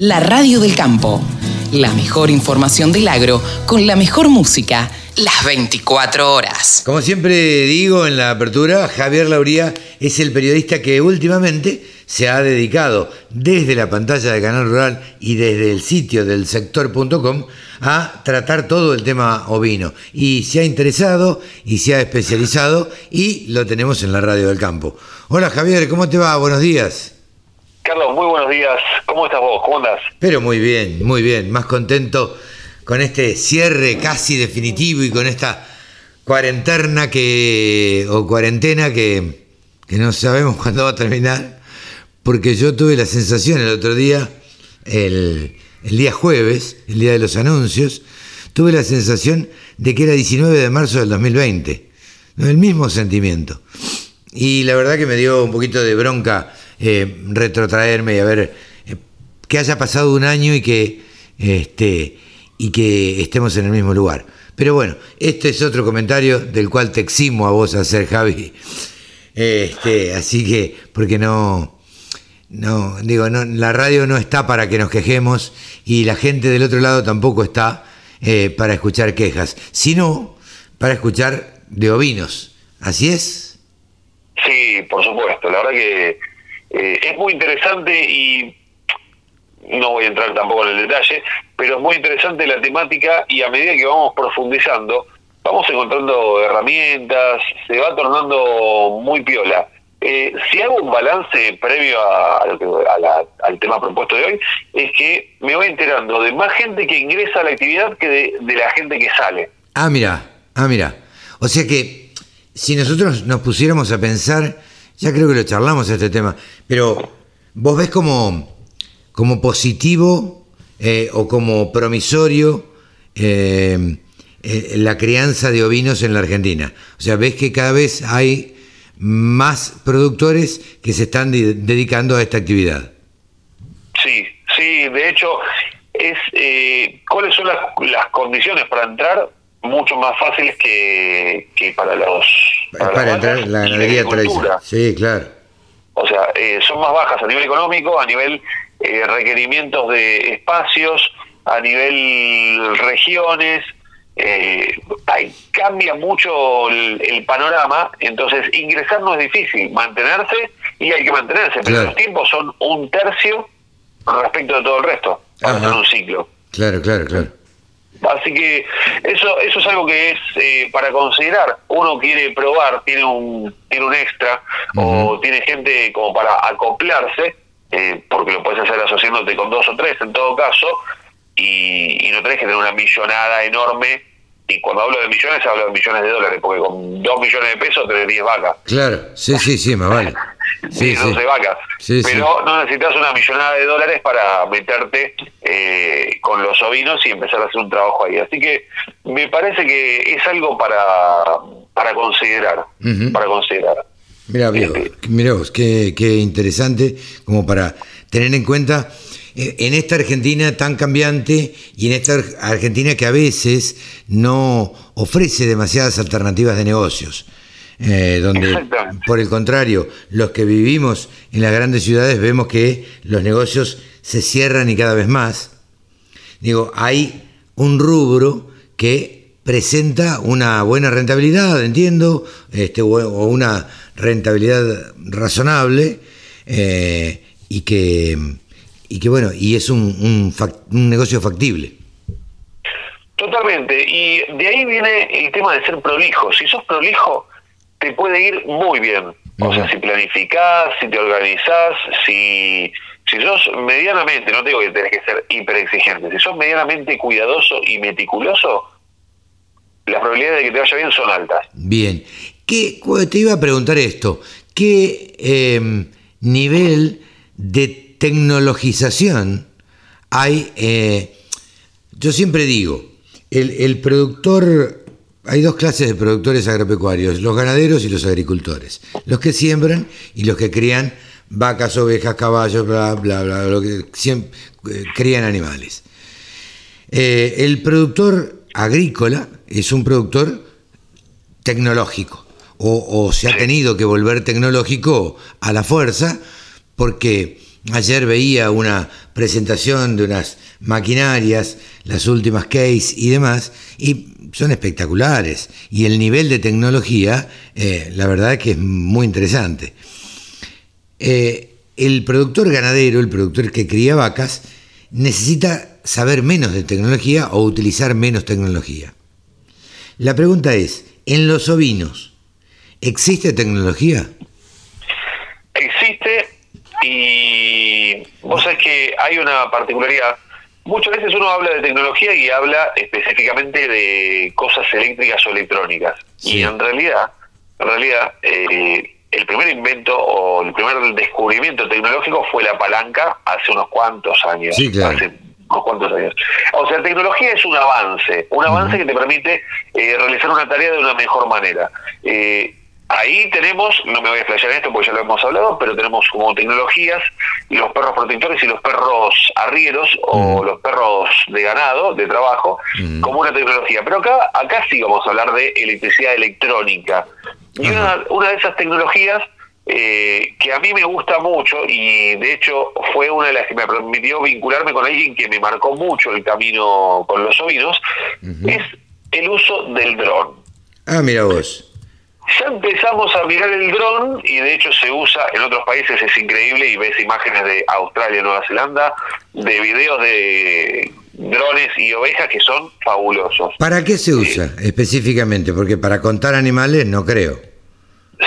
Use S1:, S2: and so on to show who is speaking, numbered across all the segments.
S1: La radio del campo. La mejor información del agro con la mejor música las 24 horas.
S2: Como siempre digo en la apertura, Javier Lauría es el periodista que últimamente se ha dedicado desde la pantalla de Canal Rural y desde el sitio del sector.com a tratar todo el tema ovino. Y se ha interesado y se ha especializado y lo tenemos en la radio del campo. Hola Javier, ¿cómo te va? Buenos días.
S3: Carlos, muy buenos días. ¿Cómo estás vos? ¿Cómo andas?
S2: Pero muy bien, muy bien. Más contento con este cierre casi definitivo y con esta cuarentena que. o cuarentena que, que no sabemos cuándo va a terminar. Porque yo tuve la sensación el otro día, el, el día jueves, el día de los anuncios, tuve la sensación de que era 19 de marzo del 2020. El mismo sentimiento. Y la verdad que me dio un poquito de bronca eh, retrotraerme y a ver eh, que haya pasado un año y que, este, y que estemos en el mismo lugar. Pero bueno, este es otro comentario del cual te eximo a vos a hacer, Javi. Este, así que, porque no, no, digo, no, la radio no está para que nos quejemos y la gente del otro lado tampoco está eh, para escuchar quejas, sino para escuchar de ovinos. ¿Así es?
S3: Sí, por supuesto. La verdad que eh, es muy interesante y no voy a entrar tampoco en el detalle, pero es muy interesante la temática y a medida que vamos profundizando, vamos encontrando herramientas, se va tornando muy piola. Eh, si hago un balance previo a, al tema propuesto de hoy, es que me voy enterando de más gente que ingresa a la actividad que de, de la gente que sale.
S2: Ah, mira, ah, mira. O sea que si nosotros nos pusiéramos a pensar ya creo que lo charlamos este tema, pero vos ves como, como positivo eh, o como promisorio eh, eh, la crianza de ovinos en la Argentina. O sea, ves que cada vez hay más productores que se están dedicando a esta actividad.
S3: Sí, sí, de hecho, es ¿cuáles son las, las condiciones para entrar? Mucho más fáciles que, que para los
S2: para, entrar en la ganadería tradicional. Sí, claro.
S3: O sea, eh, son más bajas a nivel económico, a nivel eh, requerimientos de espacios, a nivel regiones. Eh, cambia mucho el, panorama, entonces ingresar no es difícil, mantenerse y hay que mantenerse, pero los tiempos son un tercio respecto de todo el resto, en un ciclo.
S2: Claro, claro, claro.
S3: Así que eso eso es algo que es eh, para considerar. Uno quiere probar, tiene un tiene un extra o tiene gente como para acoplarse, eh, porque lo puedes hacer asociándote con dos o tres en todo caso, y, no tenés que tener una millonada enorme. Y cuando hablo de millones, hablo de millones de dólares, porque con dos millones de pesos tenés diez vacas.
S2: Claro, sí, sí, sí, me vale.
S3: Sí, 12 vacas. Pero no necesitas una millonada de dólares para meterte eh, con los ovinos y empezar a hacer un trabajo ahí. Así que me parece que es algo para, para considerar. Para considerar.
S2: Mira, este, vos, qué, qué interesante como para tener en cuenta en esta Argentina tan cambiante y en esta Argentina que a veces no ofrece demasiadas alternativas de negocios. Eh, donde por el contrario, los que vivimos en las grandes ciudades vemos que los negocios se cierran y cada vez más. Digo, hay un rubro que presenta una buena rentabilidad, entiendo, este, o una rentabilidad razonable, eh, y que y que bueno, y es un, un, un negocio factible.
S3: Totalmente, y de ahí viene el tema de ser prolijo. Si sos prolijo, te puede ir muy bien. O sea, si planificás, si te organizás, si, si sos medianamente, no te digo que tenés que ser hiper exigente, si sos medianamente cuidadoso y meticuloso, las probabilidades de que te vaya bien son altas.
S2: Bien. ¿Qué, te iba a preguntar esto, ¿qué em, nivel de tecnologización hay? Eh, yo siempre digo, el, el productor hay dos clases de productores agropecuarios, los ganaderos y los agricultores. Los que siembran y los que crían vacas, ovejas, caballos, bla, bla, bla, lo que siempre, eh, crían animales. Eh, el productor agrícola es un productor tecnológico, o, se ha tenido que volver tecnológico a la fuerza, porque ayer veía una presentación de unas maquinarias, las últimas case y demás, y son espectaculares. Y el nivel de tecnología, eh, la verdad que es muy interesante. Eh, el productor ganadero, el productor que cría vacas, necesita saber menos de tecnología o utilizar menos tecnología. La pregunta es, en los ovinos, ¿existe tecnología?
S3: Existe y vos sabés que hay una particularidad. Muchas veces uno habla de tecnología y habla específicamente de cosas eléctricas o electrónicas. Y en realidad, en realidad, eh, el primer invento o el primer descubrimiento tecnológico fue la palanca hace unos cuantos años.
S2: Sí, claro.
S3: Hace unos cuantos años. O sea, tecnología es un avance, un avance que te permite eh, realizar una tarea de una mejor manera. Eh, ahí tenemos, no me voy a en esto porque ya lo hemos hablado, pero tenemos como tecnologías los perros protectores y los perros arrieros o los perros de ganado, de trabajo, como una tecnología. Pero acá, acá sí vamos a hablar de electricidad electrónica. Y una, una de esas tecnologías eh, que a mí me gusta mucho y de hecho fue una de las que me permitió vincularme con alguien que me marcó mucho el camino con los ovinos, es el uso del dron.
S2: Ah, mira vos.
S3: Ya empezamos a mirar el dron y de hecho se usa en otros países, es increíble y ves imágenes de Australia, Nueva Zelanda, de videos de drones y ovejas que son fabulosos.
S2: ¿Para qué se usa específicamente? Porque para contar animales no creo.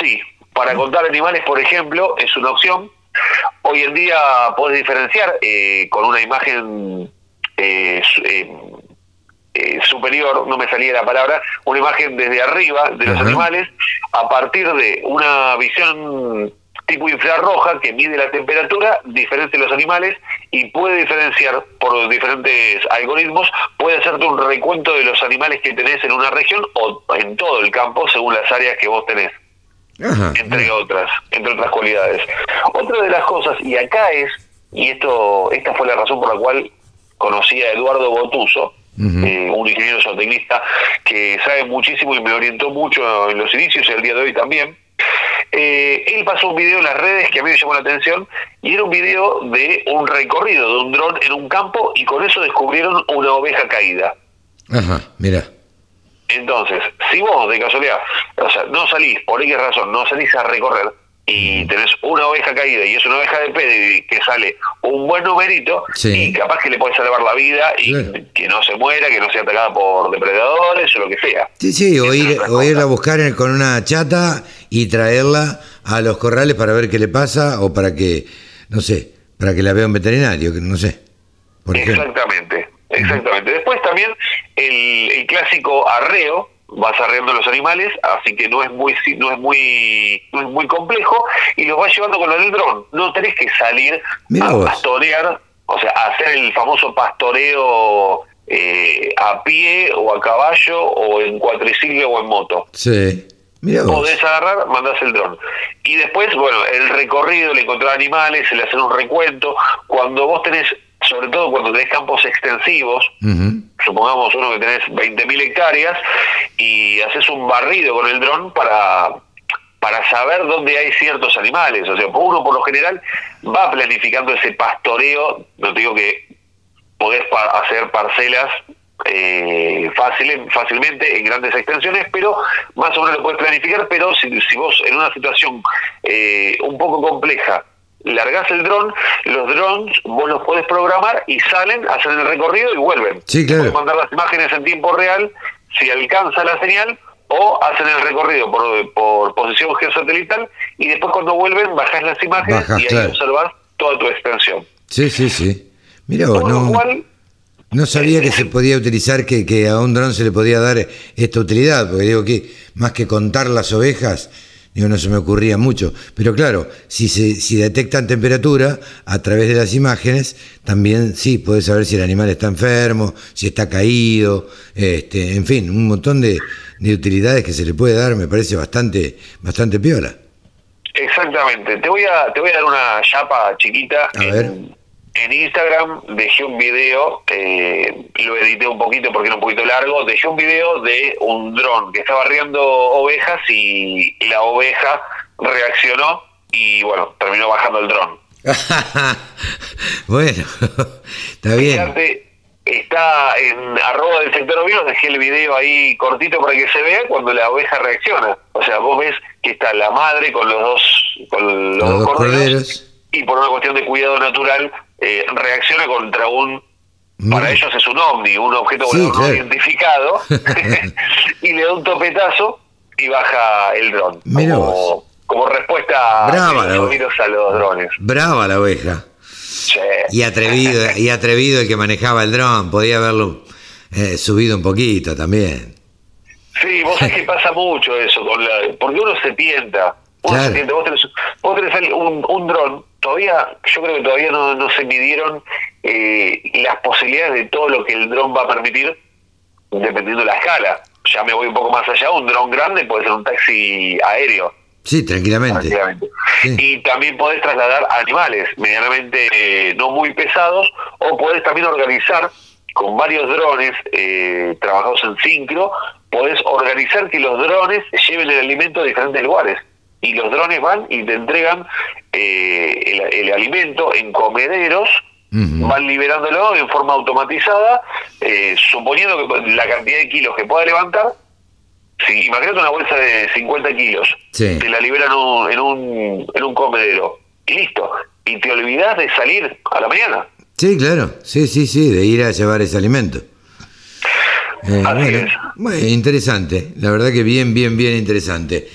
S3: Sí, para contar animales, por ejemplo, es una opción. Hoy en día puedes diferenciar eh, con una imagen eh, eh, superior, no me salía la palabra, una imagen desde arriba de los animales a partir de una visión tipo infrarroja que mide la temperatura diferente de los animales y puede diferenciar por diferentes algoritmos, puede hacerte un recuento de los animales que tenés en una región o en todo el campo según las áreas que vos tenés. entre otras, entre otras cualidades. Otra de las cosas, y acá es, y esto, esta fue la razón por la cual conocí a Eduardo Botuso, eh, un ingeniero zootecnista que sabe muchísimo y me orientó mucho en los inicios y el día de hoy también. Eh, él pasó un video en las redes que a mí me llamó la atención y era un video de un recorrido de un dron en un campo y con eso descubrieron una oveja caída.
S2: Ajá, mira.
S3: Entonces, si vos de casualidad, o sea, no salís, por X razón, no salís a recorrer y tenés una oveja caída y es una oveja de pedigree que sale un buen numerito y capaz que le puedes salvar la vida y que no se muera, que no sea atacada por depredadores o lo que sea.
S2: Sí, sí, o, ir, o irla a buscar con una chata y traerla a los corrales para ver qué le pasa o para que, no sé, para que la vea un veterinario, que no sé.
S3: exactamente, exactamente. Después también el, el clásico arreo, vas arreando los animales, así que no es muy no es muy no es muy complejo y los vas llevando con el dron. No tenés que salir a pastorear, o sea, hacer el famoso pastoreo eh, a pie o a caballo o en cuatriciclo o en moto.
S2: Sí. Mira
S3: Podés agarrar, mandás el dron. Y después, bueno, el recorrido, el encontrar animales, el hacer un recuento. Cuando vos tenés sobre todo cuando tenés campos extensivos, supongamos uno que tenés 20.000 hectáreas, y haces un barrido con el dron para, para saber dónde hay ciertos animales. O sea, uno por lo general va planificando ese pastoreo, no te digo que podés hacer parcelas eh, fácil, fácilmente en grandes extensiones, pero más o menos lo puedes planificar, pero si, si vos en una situación eh, un poco compleja largás el dron, los drones vos los podés programar y salen, hacen el recorrido y vuelven.
S2: Sí, claro. Puedes
S3: mandar las imágenes en tiempo real si alcanza la señal o hacen el recorrido por, por posición geosatelital y después cuando vuelven bajás las imágenes y ahí observás toda tu extensión.
S2: Sí, sí, sí. Mira vos, no, no sabía que se podía utilizar, que, que a un dron se le podía dar esta utilidad, porque digo que más que contar las ovejas, Digo, no se me ocurría mucho. Pero claro, si, se, si detectan temperatura a través de las imágenes, también sí, puedes saber si el animal está enfermo, si está caído, este, en fin, un montón de, utilidades que se le puede dar, me parece bastante, bastante piola.
S3: Exactamente. Te voy a, te voy a dar una chapa chiquita.
S2: A ver
S3: en Instagram dejé un video, eh, lo edité un poquito porque era un poquito largo, dejé un video de un dron que estaba riendo ovejas y la oveja reaccionó y bueno, terminó bajando el dron.
S2: bueno, está bien.
S3: Fíjate, está en arroba del sector ovino, dejé el video ahí cortito para que se vea cuando la oveja reacciona. O sea, vos ves que está la madre con los dos, con los,
S2: Los
S3: dos
S2: dos
S3: corderos,
S2: corderos.
S3: y por una cuestión de cuidado natural eh, reacciona contra un para
S2: Mira.
S3: ellos es un ovni, un objeto
S2: Sí,
S3: volador no
S2: claro.
S3: identificado, y le da un topetazo y baja el dron. Como, como respuesta
S2: Brava
S3: los a los drones.
S2: Brava la oveja.
S3: Sí.
S2: Y atrevido, y atrevido el que manejaba el dron, podía haberlo eh, subido un poquito también.
S3: Sí, vos sabés que pasa mucho eso, con la, porque uno se tienta. Uno
S2: Claro.
S3: se tienta. Vos tenés, vos tenés un dron, todavía, yo creo que todavía no, no se midieron eh, las posibilidades de todo lo que el dron va a permitir, dependiendo de la escala. Ya me voy un poco más allá, un dron grande puede ser un taxi aéreo.
S2: Sí, tranquilamente. Sí.
S3: Y también podés trasladar animales medianamente eh, no muy pesados o podés también organizar con varios drones eh, trabajados en sincro, podés organizar que los drones lleven el alimento a diferentes lugares. Y los drones van y te entregan eh, el, el alimento en comederos, van liberándolo en forma automatizada, eh, suponiendo que la cantidad de kilos que pueda levantar, Sí, imagínate una bolsa de 50 kilos.
S2: Sí.
S3: Te la liberan un- en, un, en un comedero. Y listo. Y te olvidas de salir a la mañana.
S2: Sí, claro. Sí, sí, sí, de ir a llevar ese alimento. Eh, bueno, bueno, interesante. La verdad que bien, bien, bien interesante.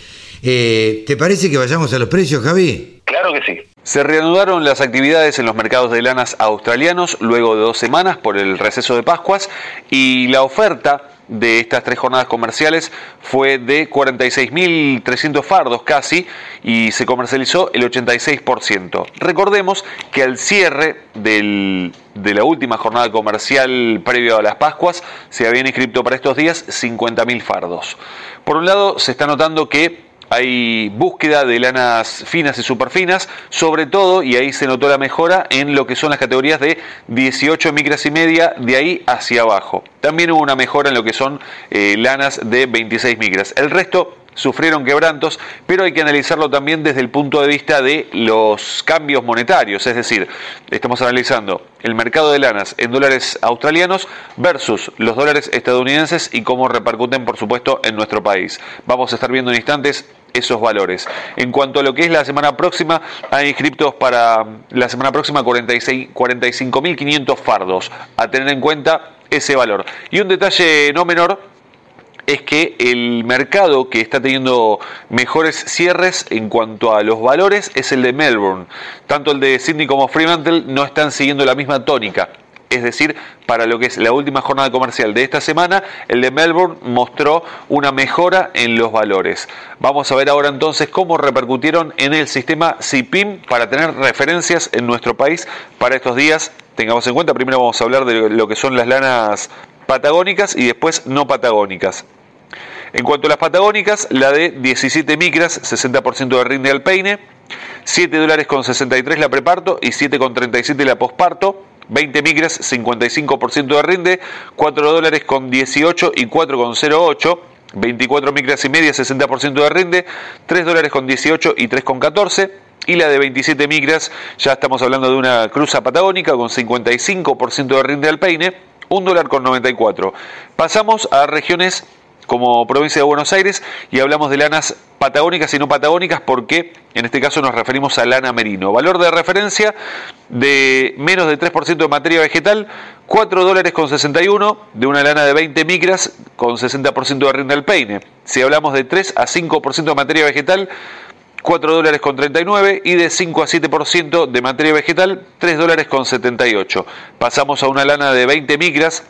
S2: Eh, ¿Te parece que vayamos a los precios, Javi?
S3: Claro que sí.
S4: Se reanudaron las actividades en los mercados de lanas australianos luego de dos semanas por el receso de Pascuas y la oferta de estas tres jornadas comerciales fue de 46.300 fardos casi y se comercializó el 86%. Recordemos que al cierre del- de la última jornada comercial previo a las Pascuas se habían inscrito para estos días 50.000 fardos. Por un lado se está notando que hay búsqueda de lanas finas y superfinas, sobre todo, y ahí se notó la mejora en lo que son las categorías de 18 micras y media, de ahí hacia abajo. También hubo una mejora en lo que son eh, lanas de 26 micras. El resto sufrieron quebrantos, pero hay que analizarlo también desde el punto de vista de los cambios monetarios, es decir, estamos analizando el mercado de lanas en dólares australianos versus los dólares estadounidenses y cómo repercuten, por supuesto, en nuestro país. Vamos a estar viendo en instantes esos valores. En cuanto a lo que es la semana próxima, hay inscriptos para la semana próxima 46 45.500 fardos, a tener en cuenta ese valor. Y un detalle no menor es que el mercado que está teniendo mejores cierres en cuanto a los valores es el de Melbourne. Tanto el de Sydney como Fremantle no están siguiendo la misma tónica. Es decir, para lo que es la última jornada comercial de esta semana, el de Melbourne mostró una mejora en los valores. Vamos a ver ahora entonces cómo repercutieron en el sistema CIPIM para tener referencias en nuestro país para estos días. Tengamos en cuenta, primero vamos a hablar de lo que son las lanas patagónicas y después no patagónicas. En cuanto a las patagónicas, la de 17 micras, 60% de rinde al peine, 7 dólares con 63 la preparto y 7,37 la posparto. 20 micras, 55% de rinde, 4 dólares con 18 y 4,08. 24 micras y media, 60% de rinde, 3 dólares con 18 y 3,14. Y la de 27 micras, ya estamos hablando de una cruza patagónica con 55% de rinde al peine, 1 dólar con 94. Pasamos a regiones como provincia de Buenos Aires y hablamos de lanas patagónicas y no patagónicas porque en este caso nos referimos a lana merino. Valor de referencia de menos de 3% de materia vegetal, 4 dólares con 61 de una lana de 20 micras con 60% de rinde al peine. Si hablamos de 3 a 5% de materia vegetal, 4 dólares con 39 y de 5 a 7% de materia vegetal, 3 dólares con 78. Pasamos a una lana de 20 micras,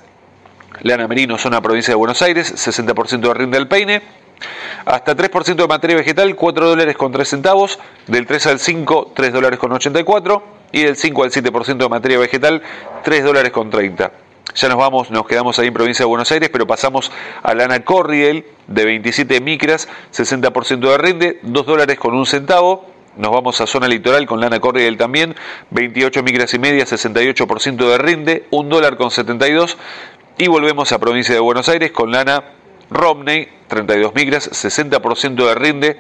S4: Lana Merino, zona provincia de Buenos Aires, 60% de rinde al peine. Hasta 3% de materia vegetal, 4 dólares con 3 centavos. Del 3 al 5, 3 dólares con 84. Y del 5 al 7% de materia vegetal, 3 dólares con 30. Ya nos vamos, nos quedamos ahí en provincia de Buenos Aires, pero pasamos a lana Corriel de 27 micras, 60% de rinde, 2 dólares con 1 centavo. Nos vamos a zona litoral con lana Corriel también, 28 micras y media, 68% de rinde, 1 dólar con 72. Y volvemos a provincia de Buenos Aires con lana Romney, 32 micras, 60% de rinde,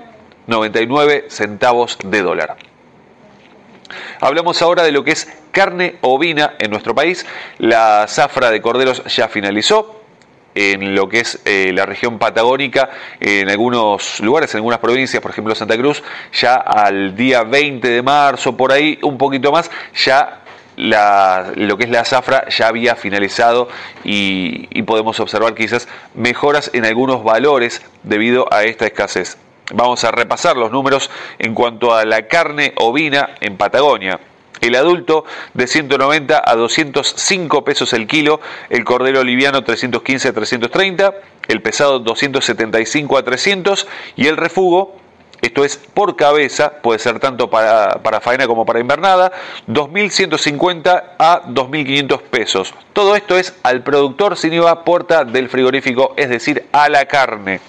S4: 99 centavos de dólar. Hablamos ahora de lo que es carne ovina en nuestro país. La zafra de corderos ya finalizó, en lo que es eh, la región patagónica, en algunos lugares, en algunas provincias, por ejemplo Santa Cruz, ya al día 20 de marzo, por ahí, un poquito más, ya lo que es la zafra ya había finalizado y, y podemos observar quizás mejoras en algunos valores debido a esta escasez. Vamos a repasar los números en cuanto a la carne ovina en Patagonia. El adulto de 190 a 205 pesos el kilo, el cordero liviano 315 a 330, el pesado 275 a 300 y el refugo, esto es por cabeza, puede ser tanto para, para faena como para invernada, 2.150 a 2.500 pesos. Todo esto es al productor sin IVA puerta del frigorífico, es decir, a la carne.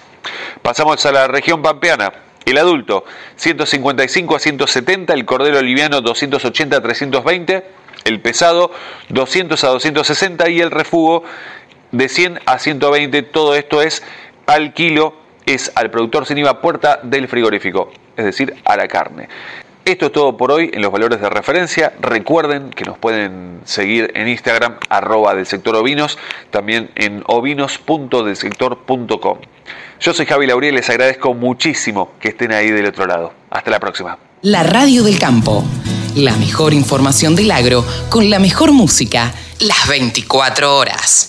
S4: Pasamos a la región pampeana. El adulto, 155 a 170, el cordero liviano 280 a 320, el pesado 200 a 260 y el refugo de 100 a 120. Todo esto es al kilo, es al productor sin IVA puerta del frigorífico, es decir, a la carne. Esto es todo por hoy en los valores de referencia. Recuerden que nos pueden seguir en Instagram, arroba del sector ovinos, también en ovinos.delsector.com. Yo soy Javi Lauriel, les agradezco muchísimo que estén ahí del otro lado. Hasta la próxima.
S1: La Radio del Campo. La mejor información del agro con la mejor música las 24 horas.